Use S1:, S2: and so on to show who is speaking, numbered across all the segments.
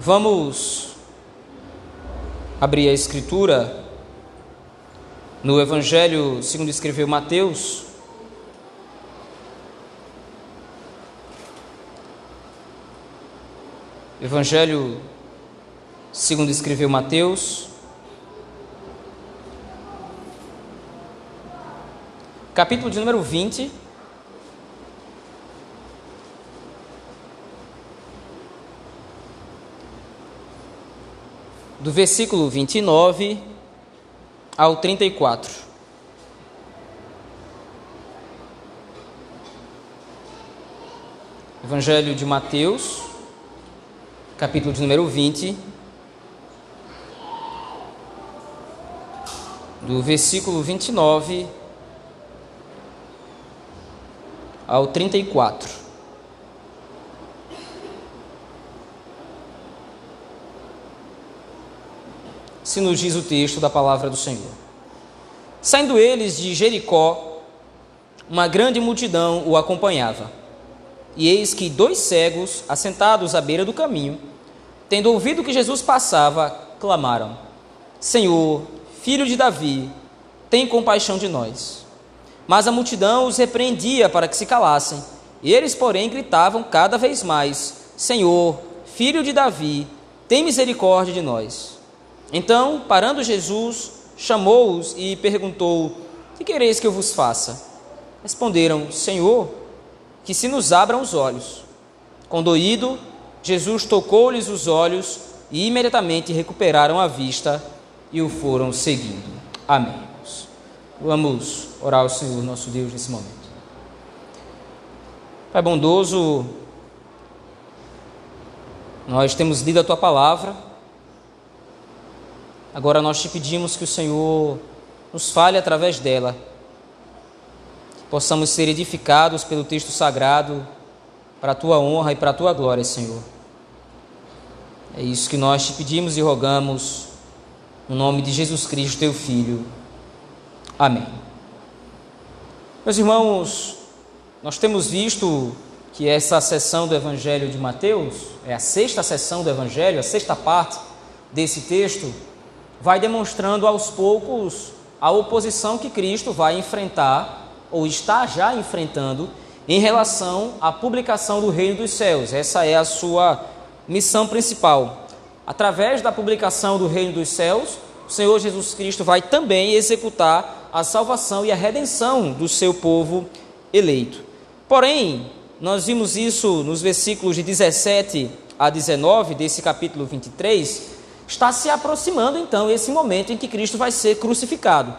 S1: Vamos abrir a escritura no Evangelho segundo escreveu Mateus. Evangelho segundo escreveu Mateus. Capítulo de número 20. Do versículo 29 ao 34. Evangelho de Mateus, capítulo de número 20, do versículo 29 ao 34. Se nos diz o texto da palavra do Senhor. Saindo eles de Jericó, uma grande multidão o acompanhava. E eis que dois cegos, assentados à beira do caminho, tendo ouvido que Jesus passava, clamaram: Senhor, filho de Davi, tem compaixão de nós. Mas a multidão os repreendia para que se calassem. Eles, porém, gritavam cada vez mais: Senhor, filho de Davi, tem misericórdia de nós. Então, parando Jesus, chamou-os e perguntou: Que quereis que eu vos faça? Responderam: Senhor, que se nos abram os olhos. Condoído, Jesus tocou-lhes os olhos e imediatamente recuperaram a vista e o foram seguindo. Amém. Vamos orar ao Senhor nosso Deus nesse momento. Pai bondoso, nós temos lido a tua palavra Agora nós te pedimos que o Senhor nos fale através dela, que possamos ser edificados pelo texto sagrado para a tua honra e para a tua glória, Senhor. É isso que nós te pedimos e rogamos, no nome de Jesus Cristo, teu Filho. Amém. Meus irmãos, nós temos visto que essa sessão do Evangelho de Mateus, é a sexta sessão do Evangelho, a sexta parte desse texto, vai demonstrando aos poucos a oposição que Cristo vai enfrentar, ou está já enfrentando, em relação à publicação do Reino dos Céus. Essa é a sua missão principal. Através da publicação do Reino dos Céus, o Senhor Jesus Cristo vai também executar a salvação e a redenção do seu povo eleito. Porém, nós vimos isso nos versículos de 17 a 19 desse capítulo 23, Está se aproximando então esse momento em que Cristo vai ser crucificado.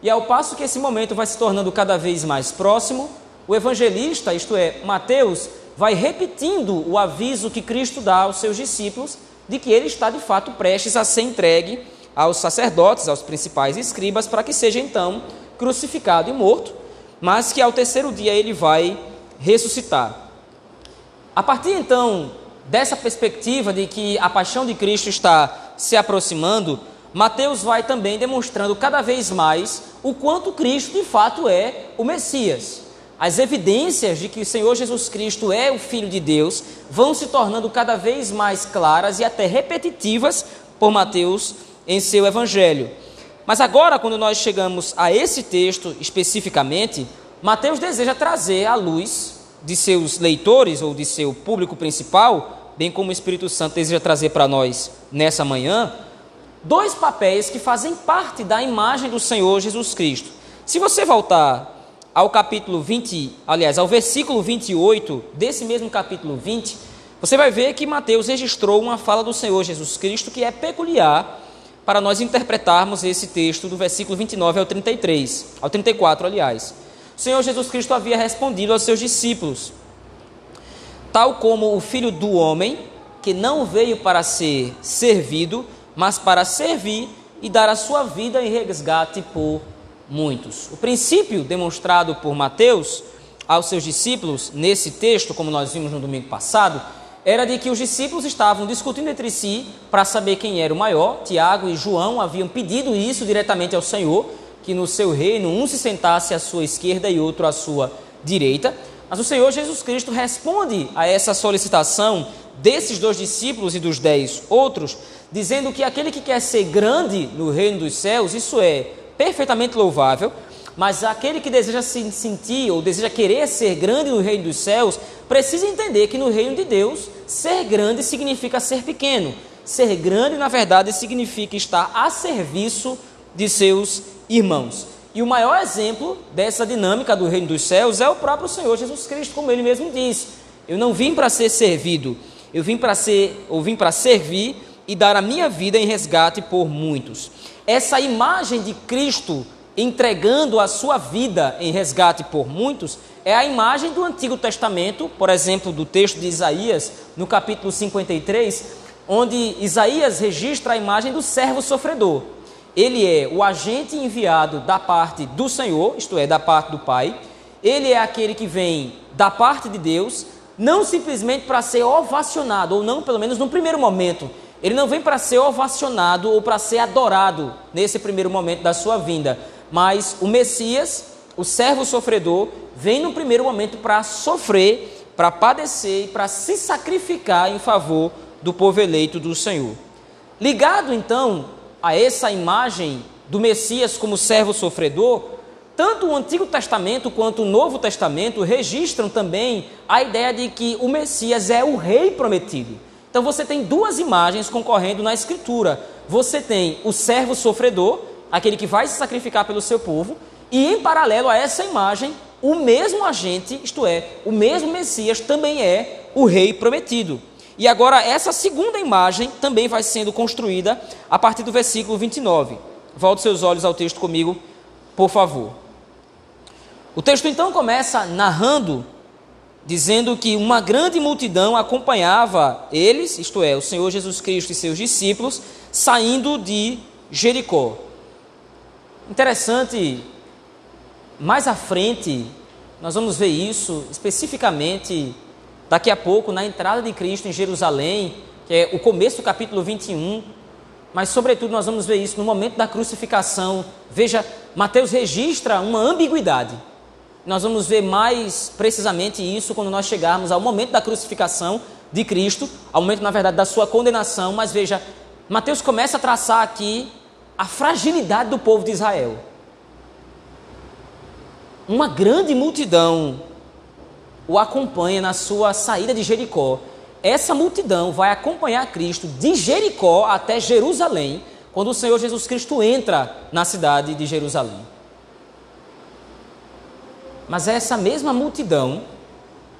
S1: E ao passo que esse momento vai se tornando cada vez mais próximo, o evangelista, isto é, Mateus, vai repetindo o aviso que Cristo dá aos seus discípulos de que ele está de fato prestes a ser entregue aos sacerdotes, aos principais escribas, para que seja então crucificado e morto, mas que ao terceiro dia ele vai ressuscitar. A partir então dessa perspectiva de que a paixão de Cristo está se aproximando, Mateus vai também demonstrando cada vez mais o quanto Cristo de fato é o Messias. As evidências de que o Senhor Jesus Cristo é o Filho de Deus vão se tornando cada vez mais claras e até repetitivas por Mateus em seu Evangelho. Mas agora, quando nós chegamos a esse texto especificamente, Mateus deseja trazer à luz de seus leitores ou de seu público principal, bem como o Espírito Santo deseja trazer para nós nessa manhã, dois papéis que fazem parte da imagem do Senhor Jesus Cristo. Se você voltar ao capítulo 20, aliás, ao versículo 28 desse mesmo capítulo 20, você vai ver que Mateus registrou uma fala do Senhor Jesus Cristo que é peculiar para nós interpretarmos esse texto do versículo 29 ao 33, ao 34, aliás. O Senhor Jesus Cristo havia respondido aos seus discípulos: Tal como o filho do homem, que não veio para ser servido, mas para servir e dar a sua vida em resgate por muitos. O princípio demonstrado por Mateus aos seus discípulos nesse texto, como nós vimos no domingo passado, era de que os discípulos estavam discutindo entre si para saber quem era o maior. Tiago e João haviam pedido isso diretamente ao Senhor que no seu reino um se sentasse à sua esquerda e outro à sua direita. Mas o Senhor Jesus Cristo responde a essa solicitação desses dois discípulos e dos dez outros, dizendo que aquele que quer ser grande no reino dos céus, isso é perfeitamente louvável, mas aquele que deseja se sentir ou deseja querer ser grande no reino dos céus, precisa entender que no reino de Deus, ser grande significa ser pequeno. Ser grande, na verdade, significa estar a serviço de seus irmãos. E o maior exemplo dessa dinâmica do reino dos céus é o próprio Senhor Jesus Cristo, como ele mesmo diz: Eu não vim para ser servido, eu vim para ser, ou vim para servir e dar a minha vida em resgate por muitos. Essa imagem de Cristo entregando a sua vida em resgate por muitos, é a imagem do Antigo Testamento, por exemplo, do texto de Isaías, no capítulo 53, onde Isaías registra a imagem do servo sofredor. Ele é o agente enviado da parte do Senhor, isto é, da parte do Pai. Ele é aquele que vem da parte de Deus, não simplesmente para ser ovacionado, ou não, pelo menos no primeiro momento. Ele não vem para ser ovacionado ou para ser adorado nesse primeiro momento da sua vinda, mas o Messias, o servo sofredor, vem no primeiro momento para sofrer, para padecer e para se sacrificar em favor do povo eleito do Senhor. Ligado então a essa imagem do Messias como servo sofredor, tanto o Antigo Testamento quanto o Novo Testamento registram também a ideia de que o Messias é o rei prometido. Então você tem duas imagens concorrendo na Escritura. Você tem o servo sofredor, aquele que vai se sacrificar pelo seu povo, e em paralelo a essa imagem, o mesmo agente, isto é, o mesmo Messias, também é o rei prometido. E agora, essa segunda imagem também vai sendo construída a partir do versículo 29. Volte seus olhos ao texto comigo, por favor. O texto então começa narrando, dizendo que uma grande multidão acompanhava eles, isto é, o Senhor Jesus Cristo e seus discípulos, saindo de Jericó. Interessante, mais à frente, nós vamos ver isso especificamente daqui a pouco na entrada de Cristo em Jerusalém, que é o começo do capítulo 21. Mas, sobretudo, nós vamos ver isso no momento da crucificação. Veja, Mateus registra uma ambiguidade. Nós vamos ver mais precisamente isso quando nós chegarmos ao momento da crucificação de Cristo, ao momento, na verdade, da sua condenação. Mas veja, Mateus começa a traçar aqui a fragilidade do povo de Israel. Uma grande multidão o acompanha na sua saída de Jericó. Essa multidão vai acompanhar Cristo de Jericó até Jerusalém, quando o Senhor Jesus Cristo entra na cidade de Jerusalém. Mas é essa mesma multidão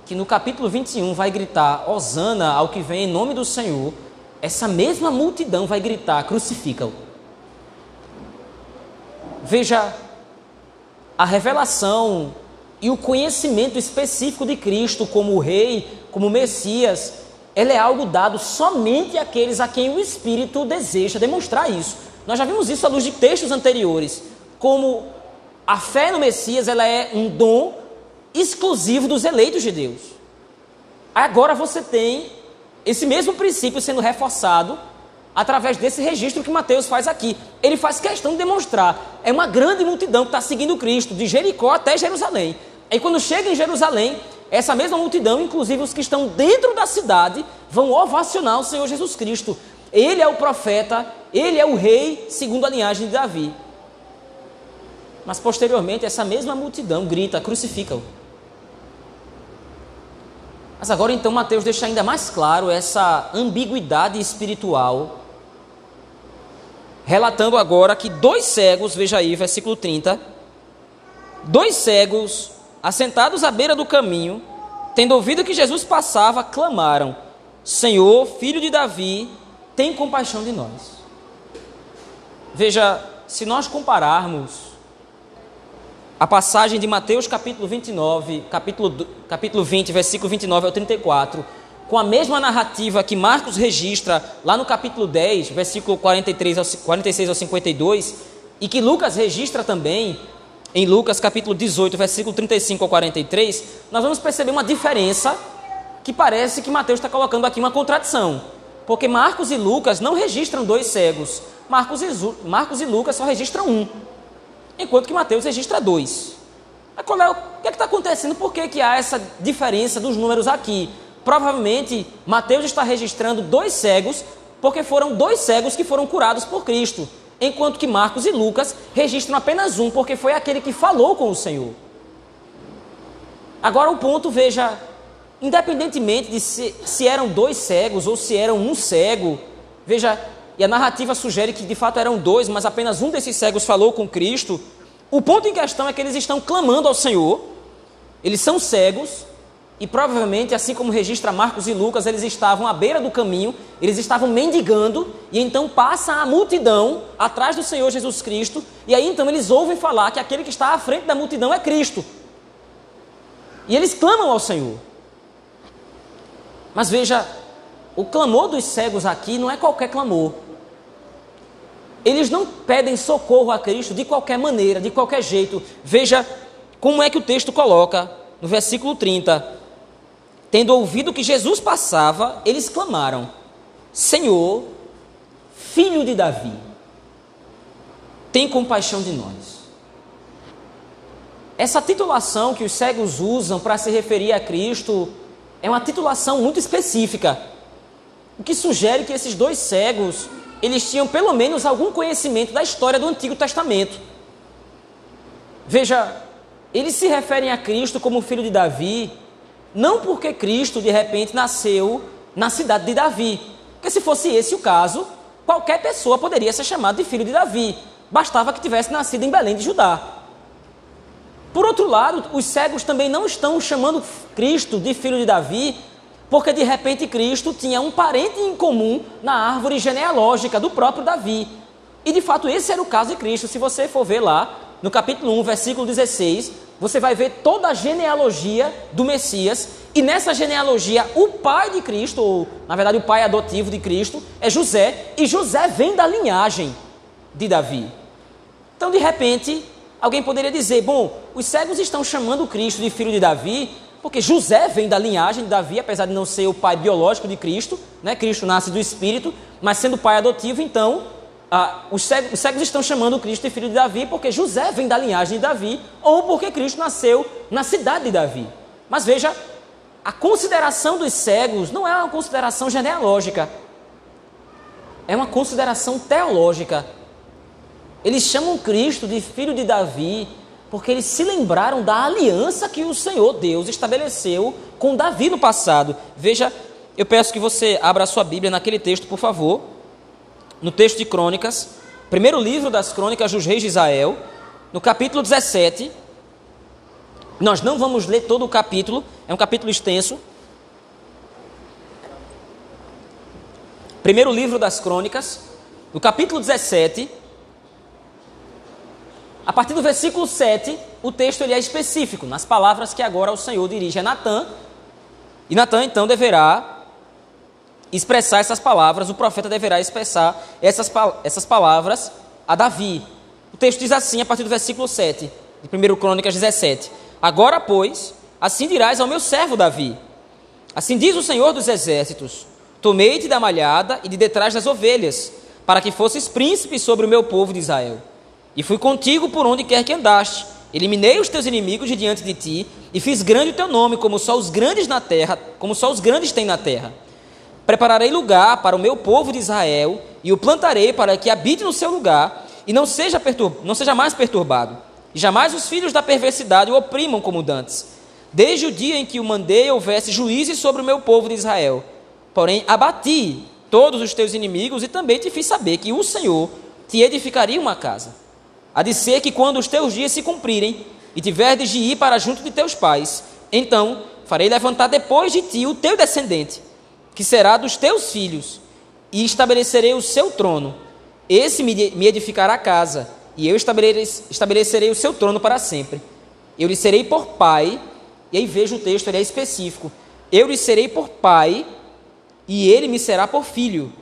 S1: que no capítulo 21 vai gritar: Hosana ao que vem em nome do Senhor. Essa mesma multidão vai gritar: Crucifica-o. Veja a revelação e o conhecimento específico de Cristo como Rei, como Messias, é algo dado somente àqueles a quem o Espírito deseja demonstrar isso. Nós já vimos isso à luz de textos anteriores, como a fé no Messias ela é um dom exclusivo dos eleitos de Deus. Agora você tem esse mesmo princípio sendo reforçado através desse registro que Mateus faz aqui. Ele faz questão de demonstrar. É uma grande multidão que está seguindo Cristo, de Jericó até Jerusalém. E quando chega em Jerusalém, essa mesma multidão, inclusive os que estão dentro da cidade, vão ovacionar o Senhor Jesus Cristo. Ele é o profeta, ele é o rei, segundo a linhagem de Davi. Mas posteriormente, essa mesma multidão grita: crucifica-o. Mas agora então Mateus deixa ainda mais claro essa ambiguidade espiritual relatando agora que dois cegos, veja aí, versículo 30, dois cegos, assentados à beira do caminho, tendo ouvido que Jesus passava, clamaram: Senhor, filho de Davi, tem compaixão de nós. Veja, se nós compararmos a passagem de Mateus capítulo 29, capítulo, capítulo 20, versículo 29 ao 34, com a mesma narrativa que Marcos registra lá no capítulo 10, versículo 43 ao, 46 ao 52, e que Lucas registra também em Lucas capítulo 18, versículo 35 ao 43, nós vamos perceber uma diferença que parece que Mateus está colocando aqui uma contradição. Porque Marcos e Lucas não registram dois cegos, Marcos e, Marcos e Lucas só registram um, enquanto que Mateus registra dois. Qual é, o que é está acontecendo? Por que, que há essa diferença dos números aqui? Provavelmente Mateus está registrando dois cegos, porque foram dois cegos que foram curados por Cristo, enquanto que Marcos e Lucas registram apenas um, porque foi aquele que falou com o Senhor. Agora o ponto, veja, independentemente de se, se eram dois cegos ou se eram um cego, veja, e a narrativa sugere que de fato eram dois, mas apenas um desses cegos falou com Cristo. O ponto em questão é que eles estão clamando ao Senhor, eles são cegos, e provavelmente, assim como registra Marcos e Lucas, eles estavam à beira do caminho, eles estavam mendigando, e então passa a multidão atrás do Senhor Jesus Cristo, e aí então eles ouvem falar que aquele que está à frente da multidão é Cristo. E eles clamam ao Senhor. Mas veja, o clamor dos cegos aqui não é qualquer clamor. Eles não pedem socorro a Cristo de qualquer maneira, de qualquer jeito. Veja como é que o texto coloca no versículo 30. Tendo ouvido que Jesus passava, eles clamaram: Senhor, filho de Davi, tem compaixão de nós. Essa titulação que os cegos usam para se referir a Cristo é uma titulação muito específica, o que sugere que esses dois cegos eles tinham pelo menos algum conhecimento da história do Antigo Testamento. Veja, eles se referem a Cristo como filho de Davi, não porque Cristo de repente nasceu na cidade de Davi, porque se fosse esse o caso, qualquer pessoa poderia ser chamada de filho de Davi, bastava que tivesse nascido em Belém de Judá. Por outro lado, os cegos também não estão chamando Cristo de filho de Davi, porque de repente Cristo tinha um parente em comum na árvore genealógica do próprio Davi. E de fato esse era o caso de Cristo. Se você for ver lá, no capítulo 1, versículo 16, você vai ver toda a genealogia do Messias. E nessa genealogia, o pai de Cristo, ou na verdade o pai adotivo de Cristo, é José. E José vem da linhagem de Davi. Então, de repente, alguém poderia dizer: bom, os cegos estão chamando Cristo de filho de Davi, porque José vem da linhagem de Davi, apesar de não ser o pai biológico de Cristo, né? Cristo nasce do Espírito, mas sendo pai adotivo, então ah, os, cegos, os, cegos, estão chamando Cristo de filho de Davi porque José vem da linhagem de Davi ou porque Cristo nasceu na cidade de Davi. Mas veja, a consideração dos cegos não é uma consideração genealógica, é uma consideração teológica. Eles chamam Cristo de filho de Davi porque eles se lembraram da aliança que o Senhor Deus estabeleceu com Davi no passado. Veja, eu peço que você abra a sua Bíblia naquele texto, por favor, no texto de Crônicas, primeiro livro das Crônicas dos Reis de Israel, no capítulo 17. Nós não vamos ler todo o capítulo, é um capítulo extenso. Primeiro livro das Crônicas, no capítulo 17, a partir do versículo 7, o texto ele é específico, nas palavras que agora o Senhor dirige a Natã. E Natã então deverá expressar essas palavras, o profeta deverá expressar essas, essas palavras a Davi. O texto diz assim, a partir do versículo 7, de 1 Crônicas 17: Agora, pois, assim dirás ao meu servo Davi: Assim diz o Senhor dos exércitos: Tomei-te da malhada e de detrás das ovelhas, para que fosses príncipe sobre o meu povo de Israel. E fui contigo por onde quer que andaste. Eliminei os teus inimigos de diante de ti e fiz grande o teu nome, como só os grandes na terra, como só os grandes têm na terra. Prepararei lugar para o meu povo de Israel e o plantarei para que habite no seu lugar e não seja, não seja mais perturbado. E jamais os filhos da perversidade o oprimam como dantes. Desde o dia em que o mandei houvesse juízes sobre o meu povo de Israel. Porém, abati todos os teus inimigos e também te fiz saber que o Senhor te edificaria uma casa. Há de ser que quando os teus dias se cumprirem e tiveres de ir para junto de teus pais, então farei levantar depois de ti o teu descendente, que será dos teus filhos, e estabelecerei o seu trono. Esse me edificará a casa, e eu estabelecerei o seu trono para sempre. Eu lhe serei por pai, e aí veja o texto, ele é específico. Eu lhe serei por pai, e ele me será por filho.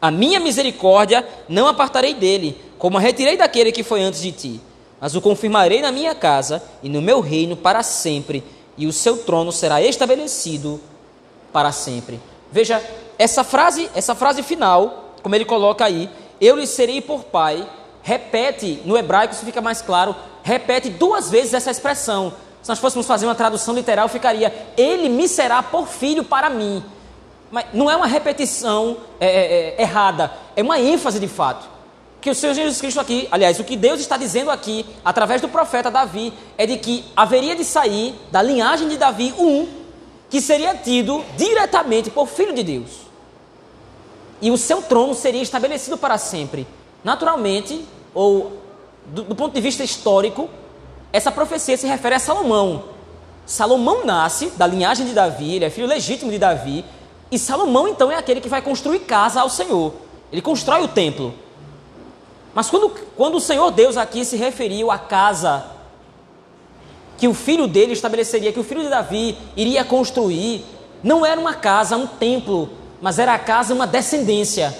S1: A minha misericórdia não apartarei dele, como a retirei daquele que foi antes de ti, mas o confirmarei na minha casa e no meu reino para sempre, e o seu trono será estabelecido para sempre. Veja, essa frase, essa frase final, como ele coloca aí, eu lhe serei por pai, repete no hebraico, isso fica mais claro, repete duas vezes essa expressão. Se nós fôssemos fazer uma tradução literal, ficaria: Ele me será por filho para mim. Mas não é uma repetição é, é, é, errada, é uma ênfase de fato. Que o Senhor Jesus Cristo aqui, aliás, o que Deus está dizendo aqui, através do profeta Davi, é de que haveria de sair da linhagem de Davi um que seria tido diretamente por filho de Deus. E o seu trono seria estabelecido para sempre. Naturalmente, ou do, do ponto de vista histórico, essa profecia se refere a Salomão. Salomão nasce da linhagem de Davi, ele é filho legítimo de Davi, e Salomão então é aquele que vai construir casa ao Senhor. Ele constrói o templo. Mas quando, quando o Senhor Deus aqui se referiu à casa que o filho dele estabeleceria, que o filho de Davi iria construir, não era uma casa, um templo, mas era a casa, uma descendência.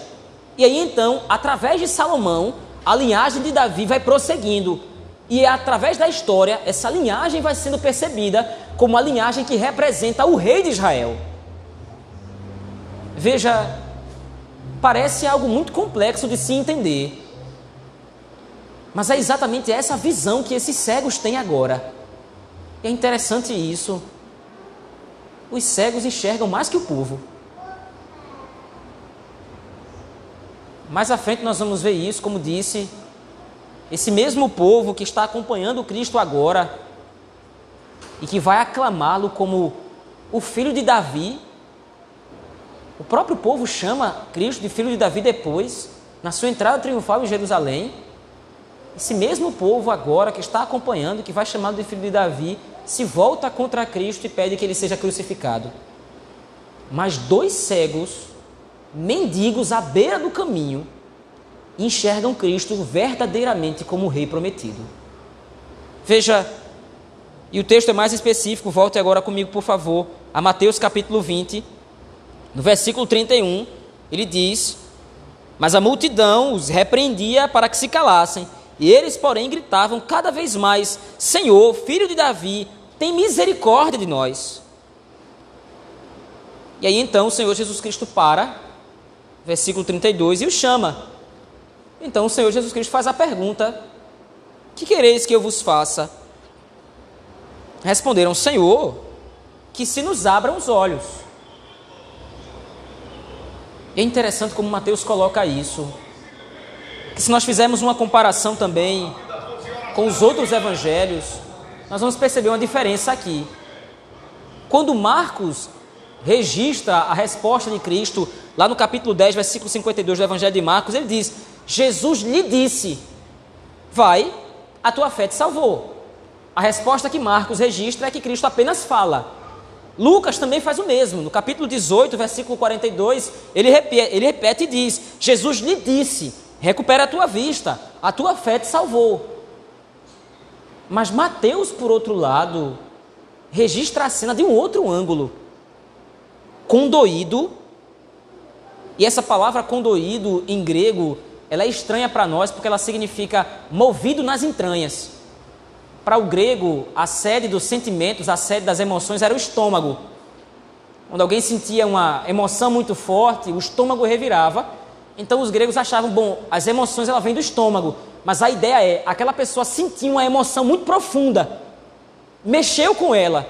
S1: E aí então, através de Salomão, a linhagem de Davi vai prosseguindo. E é através da história, essa linhagem vai sendo percebida como a linhagem que representa o rei de Israel. Veja, parece algo muito complexo de se entender. Mas é exatamente essa visão que esses cegos têm agora. E é interessante isso. Os cegos enxergam mais que o povo. Mais à frente nós vamos ver isso, como disse, esse mesmo povo que está acompanhando Cristo agora e que vai aclamá-lo como o filho de Davi, o próprio povo chama Cristo de filho de Davi depois, na sua entrada triunfal em Jerusalém. Esse mesmo povo agora que está acompanhando, que vai chamado de filho de Davi, se volta contra Cristo e pede que ele seja crucificado. Mas dois cegos, mendigos à beira do caminho, enxergam Cristo verdadeiramente como o rei prometido. Veja, e o texto é mais específico, volte agora comigo, por favor, a Mateus capítulo 20, no versículo 31, ele diz: Mas a multidão os repreendia para que se calassem, e eles, porém, gritavam cada vez mais: Senhor, filho de Davi, tem misericórdia de nós. E aí então o Senhor Jesus Cristo para, versículo 32, e o chama. Então o Senhor Jesus Cristo faz a pergunta: Que quereis que eu vos faça? Responderam: Senhor, que se nos abram os olhos. É interessante como Mateus coloca isso. Que se nós fizermos uma comparação também com os outros evangelhos, nós vamos perceber uma diferença aqui. Quando Marcos registra a resposta de Cristo, lá no capítulo 10, versículo 52 do Evangelho de Marcos, ele diz: Jesus lhe disse: Vai, a tua fé te salvou. A resposta que Marcos registra é que Cristo apenas fala. Lucas também faz o mesmo. No capítulo 18, versículo 42, ele repete, ele repete e diz: Jesus lhe disse: Recupera a tua vista, a tua fé te salvou. Mas Mateus, por outro lado, registra a cena de um outro ângulo. Condoído, e essa palavra condoído em grego, ela é estranha para nós porque ela significa movido nas entranhas. Para o grego, a sede dos sentimentos, a sede das emoções era o estômago. Quando alguém sentia uma emoção muito forte, o estômago revirava. Então os gregos achavam, bom, as emoções ela vêm do estômago, mas a ideia é, aquela pessoa sentiu uma emoção muito profunda, mexeu com ela.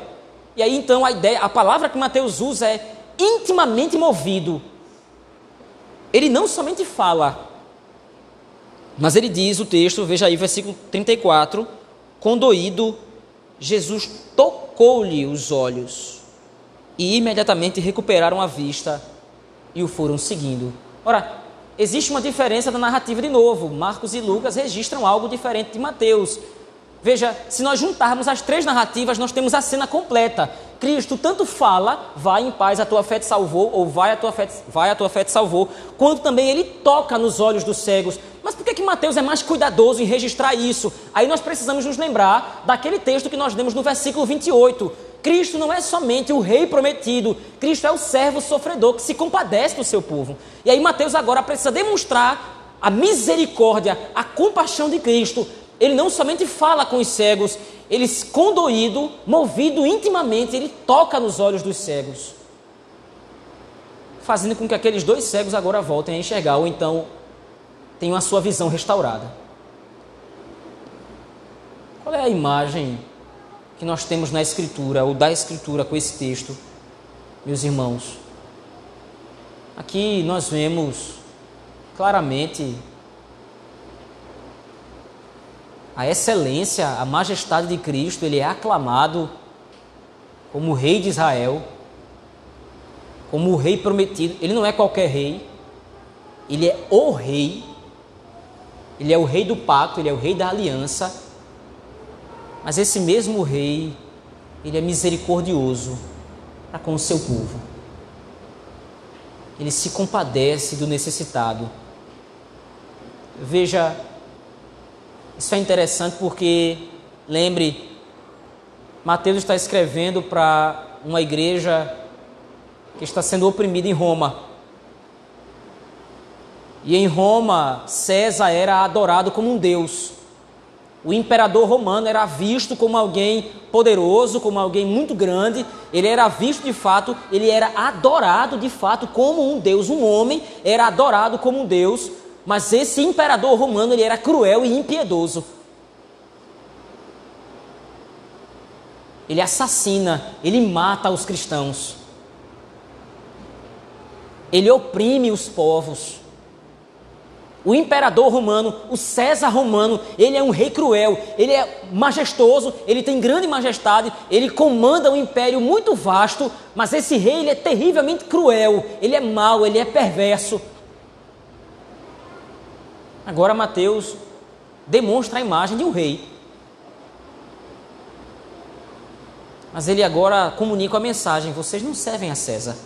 S1: E aí então a ideia, a palavra que Mateus usa é intimamente movido. Ele não somente fala, mas ele diz o texto, veja aí, versículo 34, Condoído, Jesus tocou-lhe os olhos e imediatamente recuperaram a vista e o foram seguindo. Ora, existe uma diferença da narrativa de novo. Marcos e Lucas registram algo diferente de Mateus. Veja, se nós juntarmos as três narrativas, nós temos a cena completa. Cristo tanto fala, vai em paz, a tua fé te salvou, ou vai a tua fé, vai a tua fé te salvou, quanto também ele toca nos olhos dos cegos. Mas por que, que Mateus é mais cuidadoso em registrar isso? Aí nós precisamos nos lembrar daquele texto que nós lemos no versículo 28. Cristo não é somente o rei prometido, Cristo é o servo sofredor que se compadece do seu povo. E aí Mateus agora precisa demonstrar a misericórdia, a compaixão de Cristo ele não somente fala com os cegos, ele, condoído, movido intimamente, ele toca nos olhos dos cegos, fazendo com que aqueles dois cegos agora voltem a enxergar, ou então tenham a sua visão restaurada. Qual Qual é a imagem que nós temos na Escritura, ou da Escritura com esse texto, meus irmãos? Aqui nós vemos claramente a excelência, a majestade de Cristo, ele é aclamado como rei de Israel, como o rei prometido. Ele não é qualquer rei, ele é o rei, ele é o rei do pacto, ele é o rei da aliança. Mas esse mesmo rei, ele é misericordioso para com o seu povo. Ele se compadece do necessitado. Veja, isso é interessante porque, lembre, Mateus está escrevendo para uma igreja que está sendo oprimida em Roma. E em Roma, César era adorado como um deus. O imperador romano era visto como alguém poderoso, como alguém muito grande. Ele era visto de fato, ele era adorado de fato como um deus. Um homem era adorado como um deus, mas esse imperador romano ele era cruel e impiedoso. Ele assassina, ele mata os cristãos. Ele oprime os povos. O imperador romano, o César romano, ele é um rei cruel, ele é majestoso, ele tem grande majestade, ele comanda um império muito vasto, mas esse rei ele é terrivelmente cruel, ele é mau, ele é perverso. Agora Mateus demonstra a imagem de um rei. Mas ele agora comunica a mensagem: vocês não servem a César.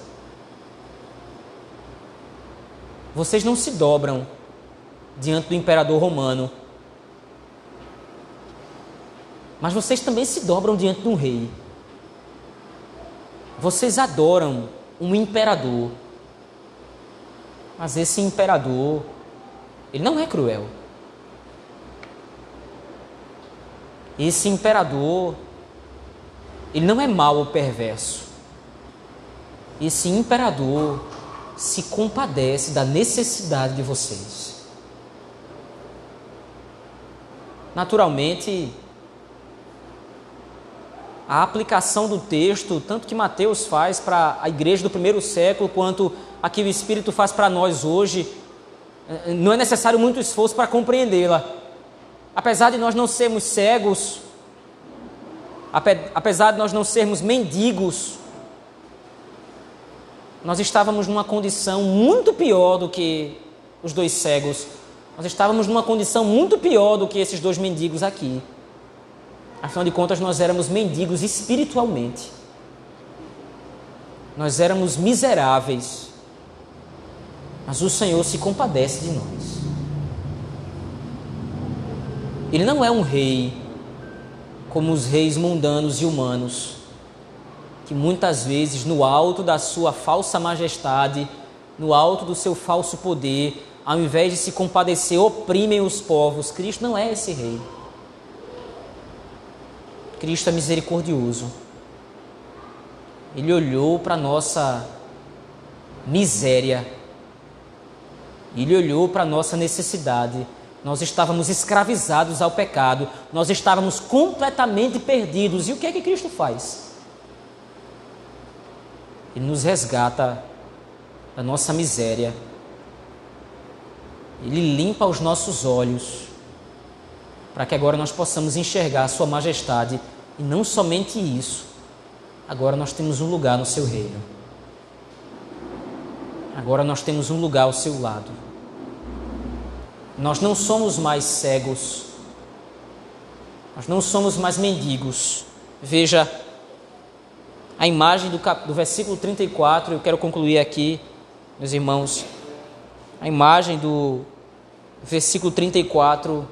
S1: Vocês não se dobram diante do imperador romano. Mas vocês também se dobram diante de um rei. Vocês adoram um imperador. Mas esse imperador, ele não é cruel. Esse imperador, ele não é mau ou perverso. Esse imperador se compadece da necessidade de vocês. Naturalmente, a aplicação do texto, tanto que Mateus faz para a igreja do primeiro século, quanto aqui o Espírito faz para nós hoje, eh, não é necessário muito esforço para compreendê-la. Apesar de nós não sermos cegos, apesar de nós não sermos mendigos, nós estávamos numa condição muito pior do que os dois cegos. Nós estávamos numa condição muito pior do que esses dois mendigos aqui. Afinal de contas, nós éramos mendigos espiritualmente. Nós éramos miseráveis. Mas o Senhor se compadece de nós. Ele não é um rei como os reis mundanos e humanos, que muitas vezes, no alto da sua falsa majestade, no alto do seu falso poder, ao invés de se compadecer, oprimem os povos. Cristo não é esse rei. Cristo é misericordioso. Ele olhou para a nossa miséria, ele olhou para a nossa necessidade nós estávamos escravizados ao pecado, nós estávamos completamente perdidos. E o que é que Cristo faz? Ele nos resgata da nossa miséria. Ele limpa os nossos olhos para que agora nós possamos enxergar a Sua majestade e não somente isso. Agora nós temos um lugar no seu reino. Agora nós temos um lugar ao seu lado. Nós não somos mais cegos, nós não somos mais mendigos. Veja a imagem do, cap... do versículo 34, eu quero concluir aqui, meus irmãos. A imagem do versículo 34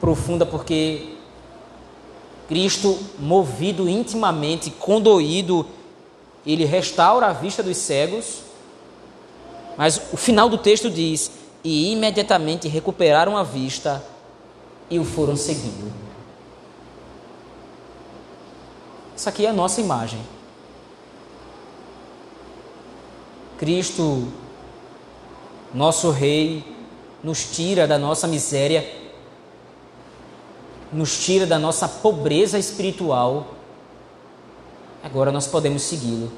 S1: profunda porque Cristo, movido intimamente, condoído, ele restaura a vista dos cegos. Mas o final do texto diz: e imediatamente recuperaram a vista e o foram seguindo. Isso aqui é a nossa imagem. Cristo, nosso Rei, nos tira da nossa miséria nos tira da nossa pobreza espiritual, agora nós podemos segui-lo.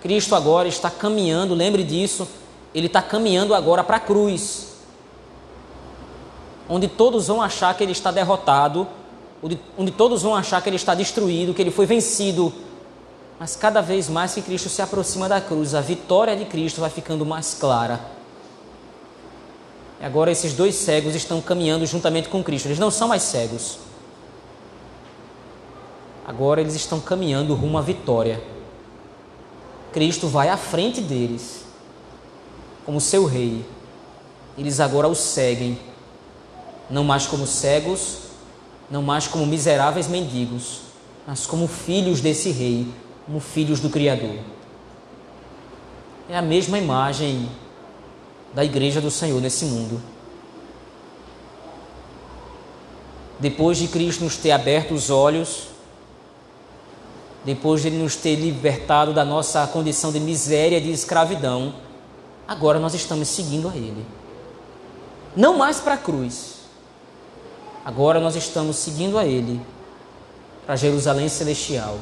S1: Cristo agora está caminhando, lembre disso, ele está caminhando agora para a cruz, onde todos vão achar que ele está derrotado, onde, todos vão achar que ele está destruído, que ele foi vencido. Mas cada vez mais que Cristo se aproxima da cruz, a vitória de Cristo vai ficando mais clara. E agora esses dois cegos estão caminhando juntamente com Cristo. Eles não são mais cegos. Agora eles estão caminhando rumo à vitória. Cristo vai à frente deles, como seu rei. Eles agora o seguem, não mais como cegos, não mais como miseráveis mendigos, mas como filhos desse rei, como filhos do Criador. É a mesma imagem da igreja do Senhor nesse mundo. Depois de Cristo nos ter aberto os olhos, depois de Ele nos ter libertado da nossa condição de miséria, de escravidão, agora nós estamos seguindo a Ele. Não mais para a cruz, agora nós estamos seguindo a Ele para Jerusalém Celestial,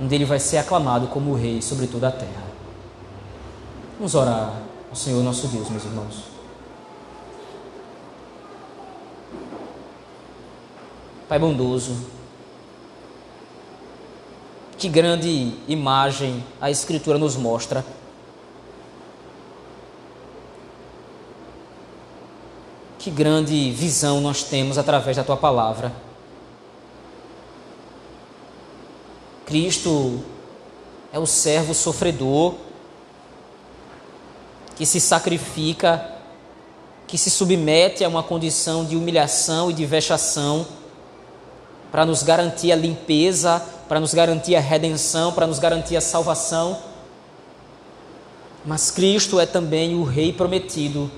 S1: onde Ele vai ser aclamado como Rei sobre toda a terra. Vamos orar ao Senhor nosso Deus, meus irmãos. Pai bondoso, que grande imagem a Escritura nos mostra. Que grande visão nós temos através da tua palavra. Cristo é o servo sofredor que se sacrifica, que se submete a uma condição de humilhação e de vexação para nos garantir a limpeza para nos garantir a redenção, para nos garantir a salvação. Mas Cristo é também o Rei prometido,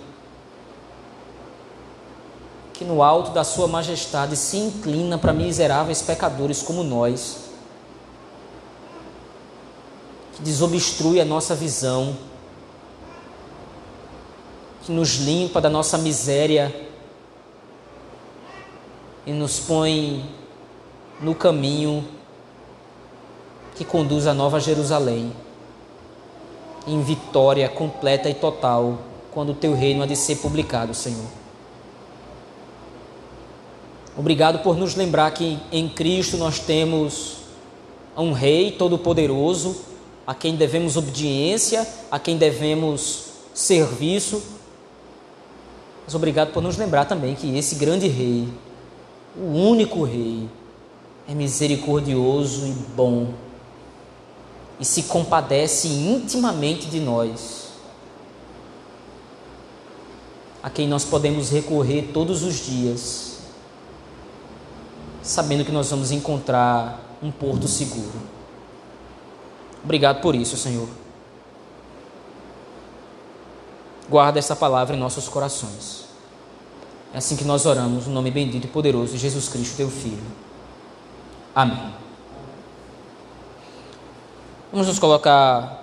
S1: que no alto da Sua majestade se inclina para miseráveis pecadores como nós, que desobstrui a nossa visão, que nos limpa da nossa miséria e nos põe no caminho que conduz a Nova Jerusalém em vitória completa e total quando o teu reino há de ser publicado, Senhor. Obrigado por nos lembrar que em Cristo nós temos um Rei Todo-Poderoso, a quem devemos obediência, a quem devemos serviço. Mas obrigado por nos lembrar também que esse grande Rei, o único Rei, é misericordioso e bom e se compadece intimamente de nós, a quem nós podemos recorrer todos os dias, sabendo que nós vamos encontrar um porto seguro. Obrigado por isso, Senhor. Guarda essa palavra em nossos corações. É assim que nós oramos, no nome bendito e poderoso de Jesus Cristo, teu Filho. Amém. Vamos nos colocar